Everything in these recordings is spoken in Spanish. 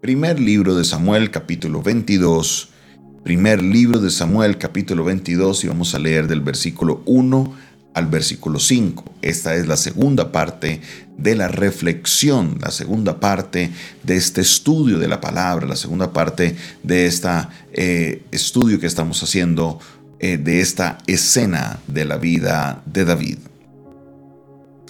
Primer libro de Samuel capítulo 22. Primer libro de Samuel capítulo 22 y vamos a leer del versículo 1 al versículo 5. Esta es la segunda parte de la reflexión, la segunda parte de este estudio de la palabra, la segunda parte de este estudio que estamos haciendo eh, de esta escena de la vida de David.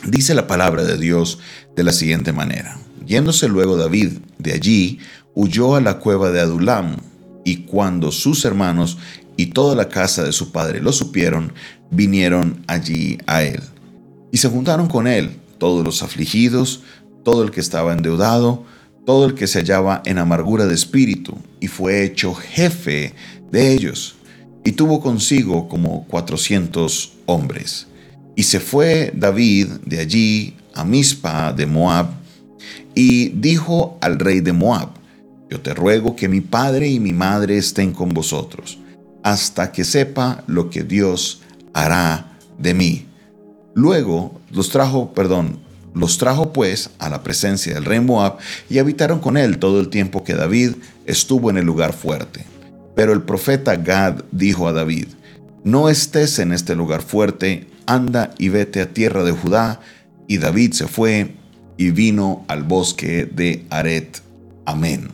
Dice la palabra de Dios de la siguiente manera. Yéndose luego David de allí, huyó a la cueva de Adulam, y cuando sus hermanos y toda la casa de su padre lo supieron, vinieron allí a él. Y se juntaron con él todos los afligidos, todo el que estaba endeudado, todo el que se hallaba en amargura de espíritu, y fue hecho jefe de ellos, y tuvo consigo como cuatrocientos hombres. Y se fue David de allí a Mispa de Moab, y dijo al rey de Moab, yo te ruego que mi padre y mi madre estén con vosotros, hasta que sepa lo que Dios hará de mí. Luego los trajo, perdón, los trajo pues a la presencia del rey Moab y habitaron con él todo el tiempo que David estuvo en el lugar fuerte. Pero el profeta Gad dijo a David, no estés en este lugar fuerte, anda y vete a tierra de Judá. Y David se fue y vino al bosque de Aret. Amén.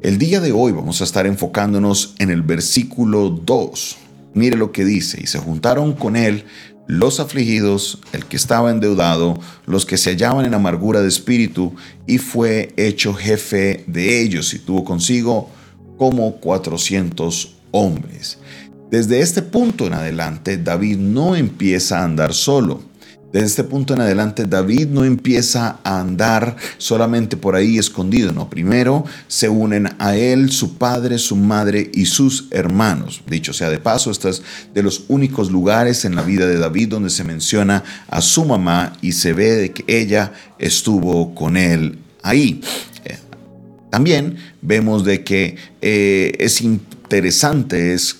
El día de hoy vamos a estar enfocándonos en el versículo 2. Mire lo que dice, y se juntaron con él los afligidos, el que estaba endeudado, los que se hallaban en amargura de espíritu, y fue hecho jefe de ellos, y tuvo consigo como 400 hombres. Desde este punto en adelante, David no empieza a andar solo desde este punto en adelante, David no empieza a andar solamente por ahí escondido, no. Primero se unen a él, su padre, su madre y sus hermanos. Dicho sea de paso, este es de los únicos lugares en la vida de David donde se menciona a su mamá y se ve de que ella estuvo con él ahí. Eh, también vemos de que eh, es importante interesante, es,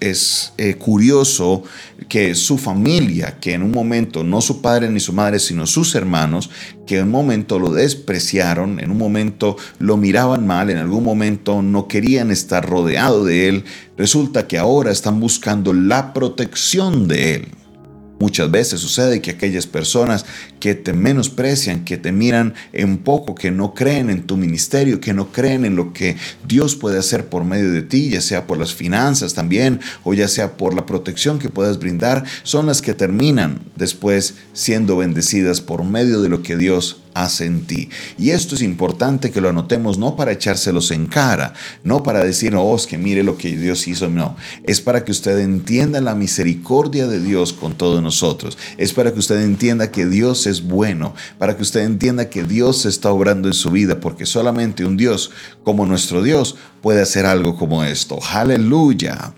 es, eh, curioso que su familia, que en un momento, no su padre ni su madre, sino sus hermanos, que en un momento lo despreciaron, en un momento lo miraban mal, en algún momento no querían estar rodeado de él, resulta que ahora están buscando la protección de él. Muchas veces sucede que aquellas personas que te menosprecian, que te miran en poco, que no creen en tu ministerio, que no creen en lo que Dios puede hacer por medio de ti, ya sea por las finanzas también, o ya sea por la protección que puedas brindar, son las que terminan después siendo bendecidas por medio de lo que Dios hace en ti. Y esto es importante que lo anotemos no para echárselos en cara, no para decir, oh, es que mire lo que Dios hizo, no, es para que usted entienda la misericordia de Dios con todos nosotros, es para que usted entienda que Dios es bueno, para que usted entienda que Dios está obrando en su vida, porque solamente un Dios como nuestro Dios puede hacer algo como esto. Aleluya.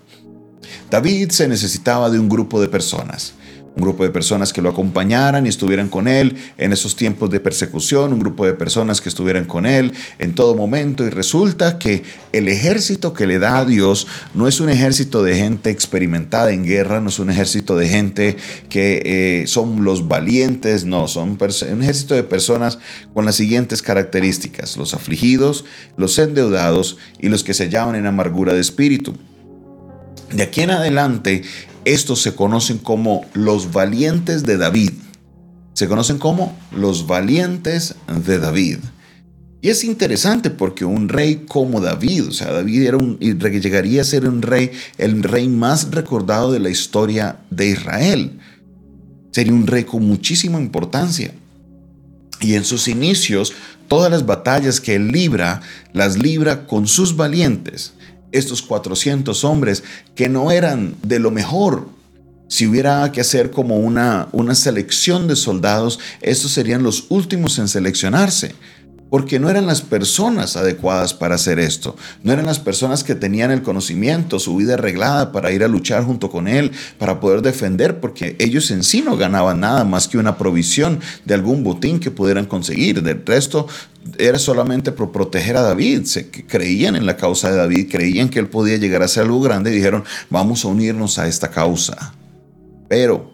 David se necesitaba de un grupo de personas un grupo de personas que lo acompañaran y estuvieran con él en esos tiempos de persecución, un grupo de personas que estuvieran con él en todo momento. Y resulta que el ejército que le da a Dios no es un ejército de gente experimentada en guerra, no es un ejército de gente que eh, son los valientes, no, son un ejército de personas con las siguientes características, los afligidos, los endeudados y los que se llaman en amargura de espíritu. De aquí en adelante, estos se conocen como los valientes de David. Se conocen como los valientes de David. Y es interesante porque un rey como David, o sea, David era un, llegaría a ser un rey, el rey más recordado de la historia de Israel. Sería un rey con muchísima importancia. Y en sus inicios, todas las batallas que él libra, las libra con sus valientes estos 400 hombres que no eran de lo mejor. Si hubiera que hacer como una, una selección de soldados, estos serían los últimos en seleccionarse porque no eran las personas adecuadas para hacer esto, no eran las personas que tenían el conocimiento, su vida arreglada para ir a luchar junto con él, para poder defender, porque ellos en sí no ganaban nada más que una provisión de algún botín que pudieran conseguir. Del resto era solamente por proteger a David, se creían en la causa de David, creían que él podía llegar a ser algo grande y dijeron, vamos a unirnos a esta causa. Pero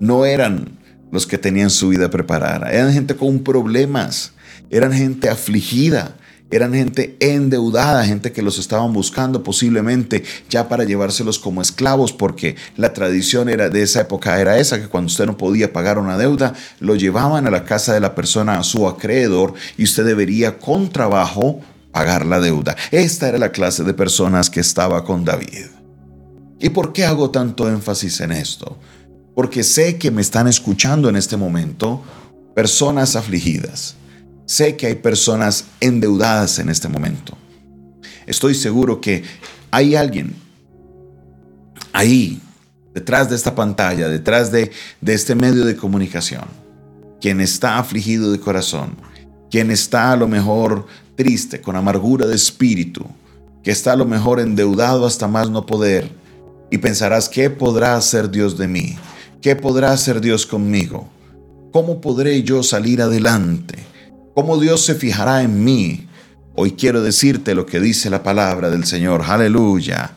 no eran los que tenían su vida preparada. Eran gente con problemas, eran gente afligida, eran gente endeudada, gente que los estaban buscando posiblemente ya para llevárselos como esclavos, porque la tradición era de esa época era esa, que cuando usted no podía pagar una deuda, lo llevaban a la casa de la persona, a su acreedor, y usted debería con trabajo pagar la deuda. Esta era la clase de personas que estaba con David. ¿Y por qué hago tanto énfasis en esto? Porque sé que me están escuchando en este momento personas afligidas. Sé que hay personas endeudadas en este momento. Estoy seguro que hay alguien ahí, detrás de esta pantalla, detrás de, de este medio de comunicación, quien está afligido de corazón, quien está a lo mejor triste, con amargura de espíritu, que está a lo mejor endeudado hasta más no poder, y pensarás, ¿qué podrá hacer Dios de mí? ¿Qué podrá hacer Dios conmigo? ¿Cómo podré yo salir adelante? ¿Cómo Dios se fijará en mí? Hoy quiero decirte lo que dice la palabra del Señor, aleluya,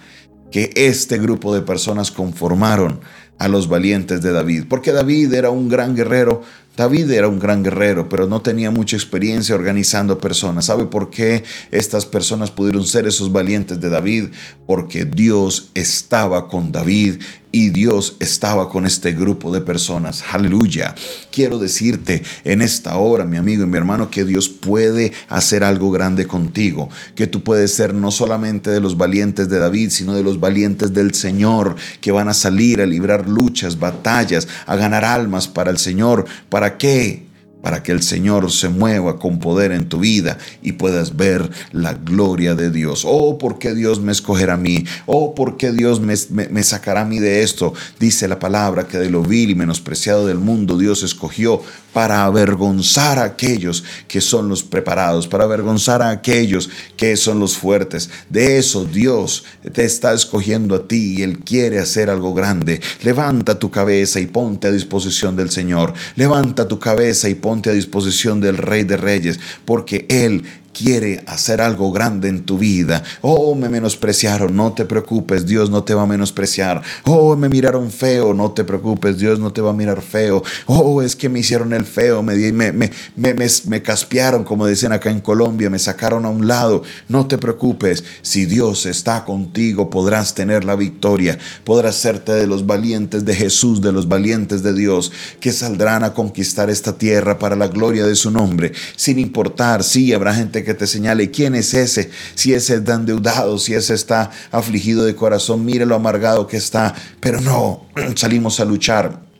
que este grupo de personas conformaron a los valientes de David, porque David era un gran guerrero, David era un gran guerrero, pero no tenía mucha experiencia organizando personas. ¿Sabe por qué estas personas pudieron ser esos valientes de David? Porque Dios estaba con David y Dios estaba con este grupo de personas. Aleluya. Quiero decirte en esta hora, mi amigo y mi hermano, que Dios puede hacer algo grande contigo, que tú puedes ser no solamente de los valientes de David, sino de los valientes del Señor, que van a salir a librar luchas, batallas, a ganar almas para el Señor. ¿Para qué? Para que el Señor se mueva con poder en tu vida y puedas ver la gloria de Dios. Oh, ¿por qué Dios me escogerá a mí? Oh, ¿por qué Dios me, me, sacará a mí de esto? Dice la palabra que de lo vil y menospreciado del mundo Dios escogió para avergonzar a aquellos que son los preparados, para avergonzar a aquellos que son los fuertes. De eso Dios te está escogiendo a ti y Él quiere hacer algo grande. Levanta tu cabeza y ponte a disposición del Señor. Levanta tu cabeza y ponte a disposición del Rey de Reyes, porque Él quiere hacer algo grande en tu vida. Oh, me menospreciaron, no te preocupes, Dios no te va a menospreciar. Oh, me miraron feo, no te preocupes, Dios no te va a mirar feo. Oh, es que me hicieron el feo, me, me, me, me, caspearon, como dicen acá en Colombia, me sacaron a un lado. No te preocupes, si Dios está contigo, podrás tener la victoria, podrás serte de los valientes de Jesús, de los valientes de Dios, que saldrán a conquistar esta tierra para la gloria de su nombre, sin importar, si habrá gente que te señale quién es ese, si ese está endeudado, si ese está afligido de corazón, mire lo amargado que está, pero no, salimos a luchar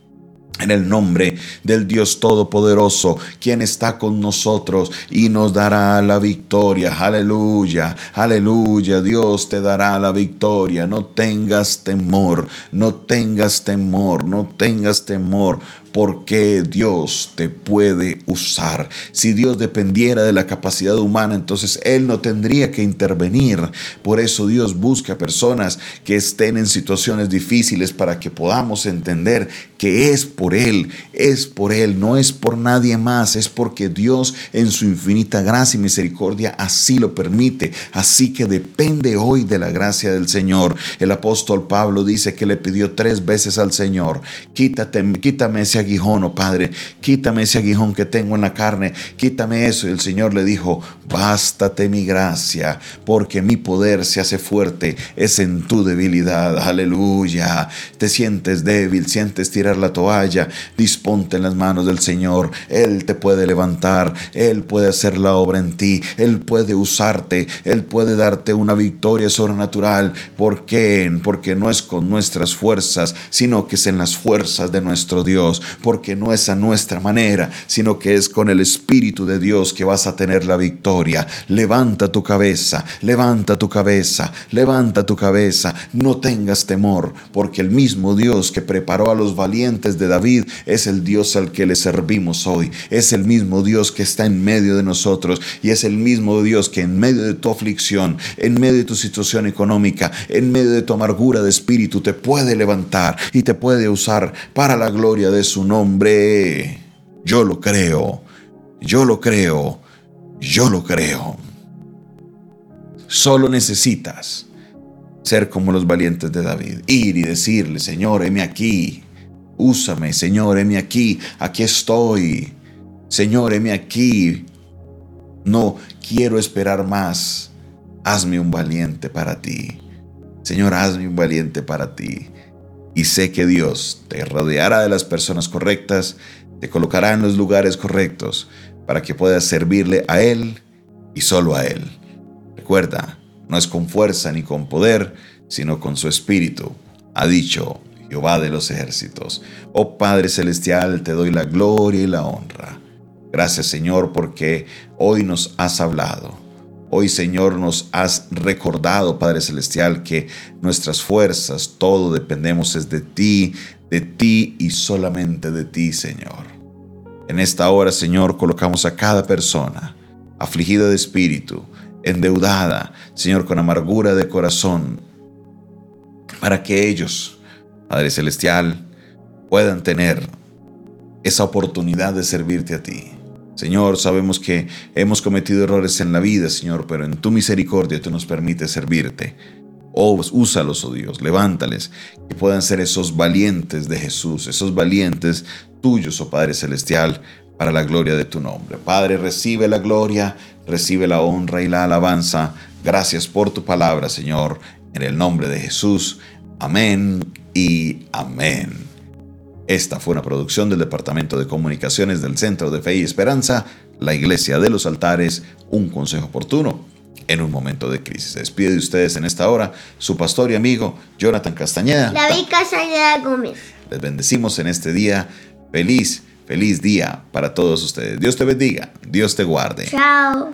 en el nombre del Dios Todopoderoso, quien está con nosotros y nos dará la victoria. Aleluya, aleluya. Dios te dará la victoria. No tengas temor, no tengas temor, no tengas temor porque Dios te puede usar. Si Dios dependiera de la capacidad humana, entonces Él no tendría que intervenir. Por eso Dios busca personas que estén en situaciones difíciles para que podamos entender que es por Él, es por Él, no es por nadie más, es porque Dios en su infinita gracia y misericordia así lo permite. Así que depende hoy de la gracia del Señor. El apóstol Pablo dice que le pidió tres veces al Señor, quítate, quítame ese aguijón, oh Padre, quítame ese aguijón que tengo en la carne, quítame eso. Y el Señor le dijo, bástate mi gracia, porque mi poder se hace fuerte, es en tu debilidad. Aleluya. Te sientes débil, sientes tirar la toalla, disponte en las manos del Señor. Él te puede levantar, Él puede hacer la obra en ti, Él puede usarte, Él puede darte una victoria sobrenatural. ¿Por qué? Porque no es con nuestras fuerzas, sino que es en las fuerzas de nuestro Dios porque no es a nuestra manera, sino que es con el Espíritu de Dios que vas a tener la victoria. Levanta tu cabeza, levanta tu cabeza, levanta tu cabeza, no tengas temor, porque el mismo Dios que preparó a los valientes de David es el Dios al que le servimos hoy, es el mismo Dios que está en medio de nosotros y es el mismo Dios que en medio de tu aflicción, en medio de tu situación económica, en medio de tu amargura de espíritu, te puede levantar y te puede usar para la gloria de nombre. Yo lo creo, yo lo creo, yo lo creo. Solo necesitas ser como los valientes de David, ir y decirle, Señor, heme aquí, Úsame, Señor, heme aquí, aquí estoy. Señor, heme aquí. No quiero esperar más. Hazme un valiente para ti. Señor, hazme un valiente para ti. Y sé que Dios te rodeará de las personas correctas, te colocará en los lugares correctos para que puedas servirle a Él y solo a Él. Recuerda, no es con fuerza ni con poder, sino con su espíritu, ha dicho Jehová de los ejércitos. Oh Padre Celestial, te doy la gloria y la honra. Gracias Señor porque hoy nos has hablado. Hoy Señor nos has recordado, Padre Celestial, que nuestras fuerzas, todo dependemos es de ti, de ti y solamente de ti, Señor. En esta hora, Señor, colocamos a cada persona afligida de espíritu, endeudada, Señor, con amargura de corazón, para que ellos, Padre Celestial, puedan tener esa oportunidad de servirte a ti. Señor, sabemos que hemos cometido errores en la vida, Señor, pero en tu misericordia tú nos permites servirte. Oh, úsalos, oh Dios, levántales, que puedan ser esos valientes de Jesús, esos valientes tuyos, oh Padre Celestial, para la gloria de tu nombre. Padre, recibe la gloria, recibe la honra y la alabanza. Gracias por tu palabra, Señor, en el nombre de Jesús. Amén y amén. Esta fue una producción del Departamento de Comunicaciones del Centro de Fe y Esperanza, la Iglesia de los Altares, un consejo oportuno en un momento de crisis. Se despide de ustedes en esta hora su pastor y amigo Jonathan Castañeda. David Castañeda Gómez. Les bendecimos en este día. Feliz, feliz día para todos ustedes. Dios te bendiga, Dios te guarde. Chao.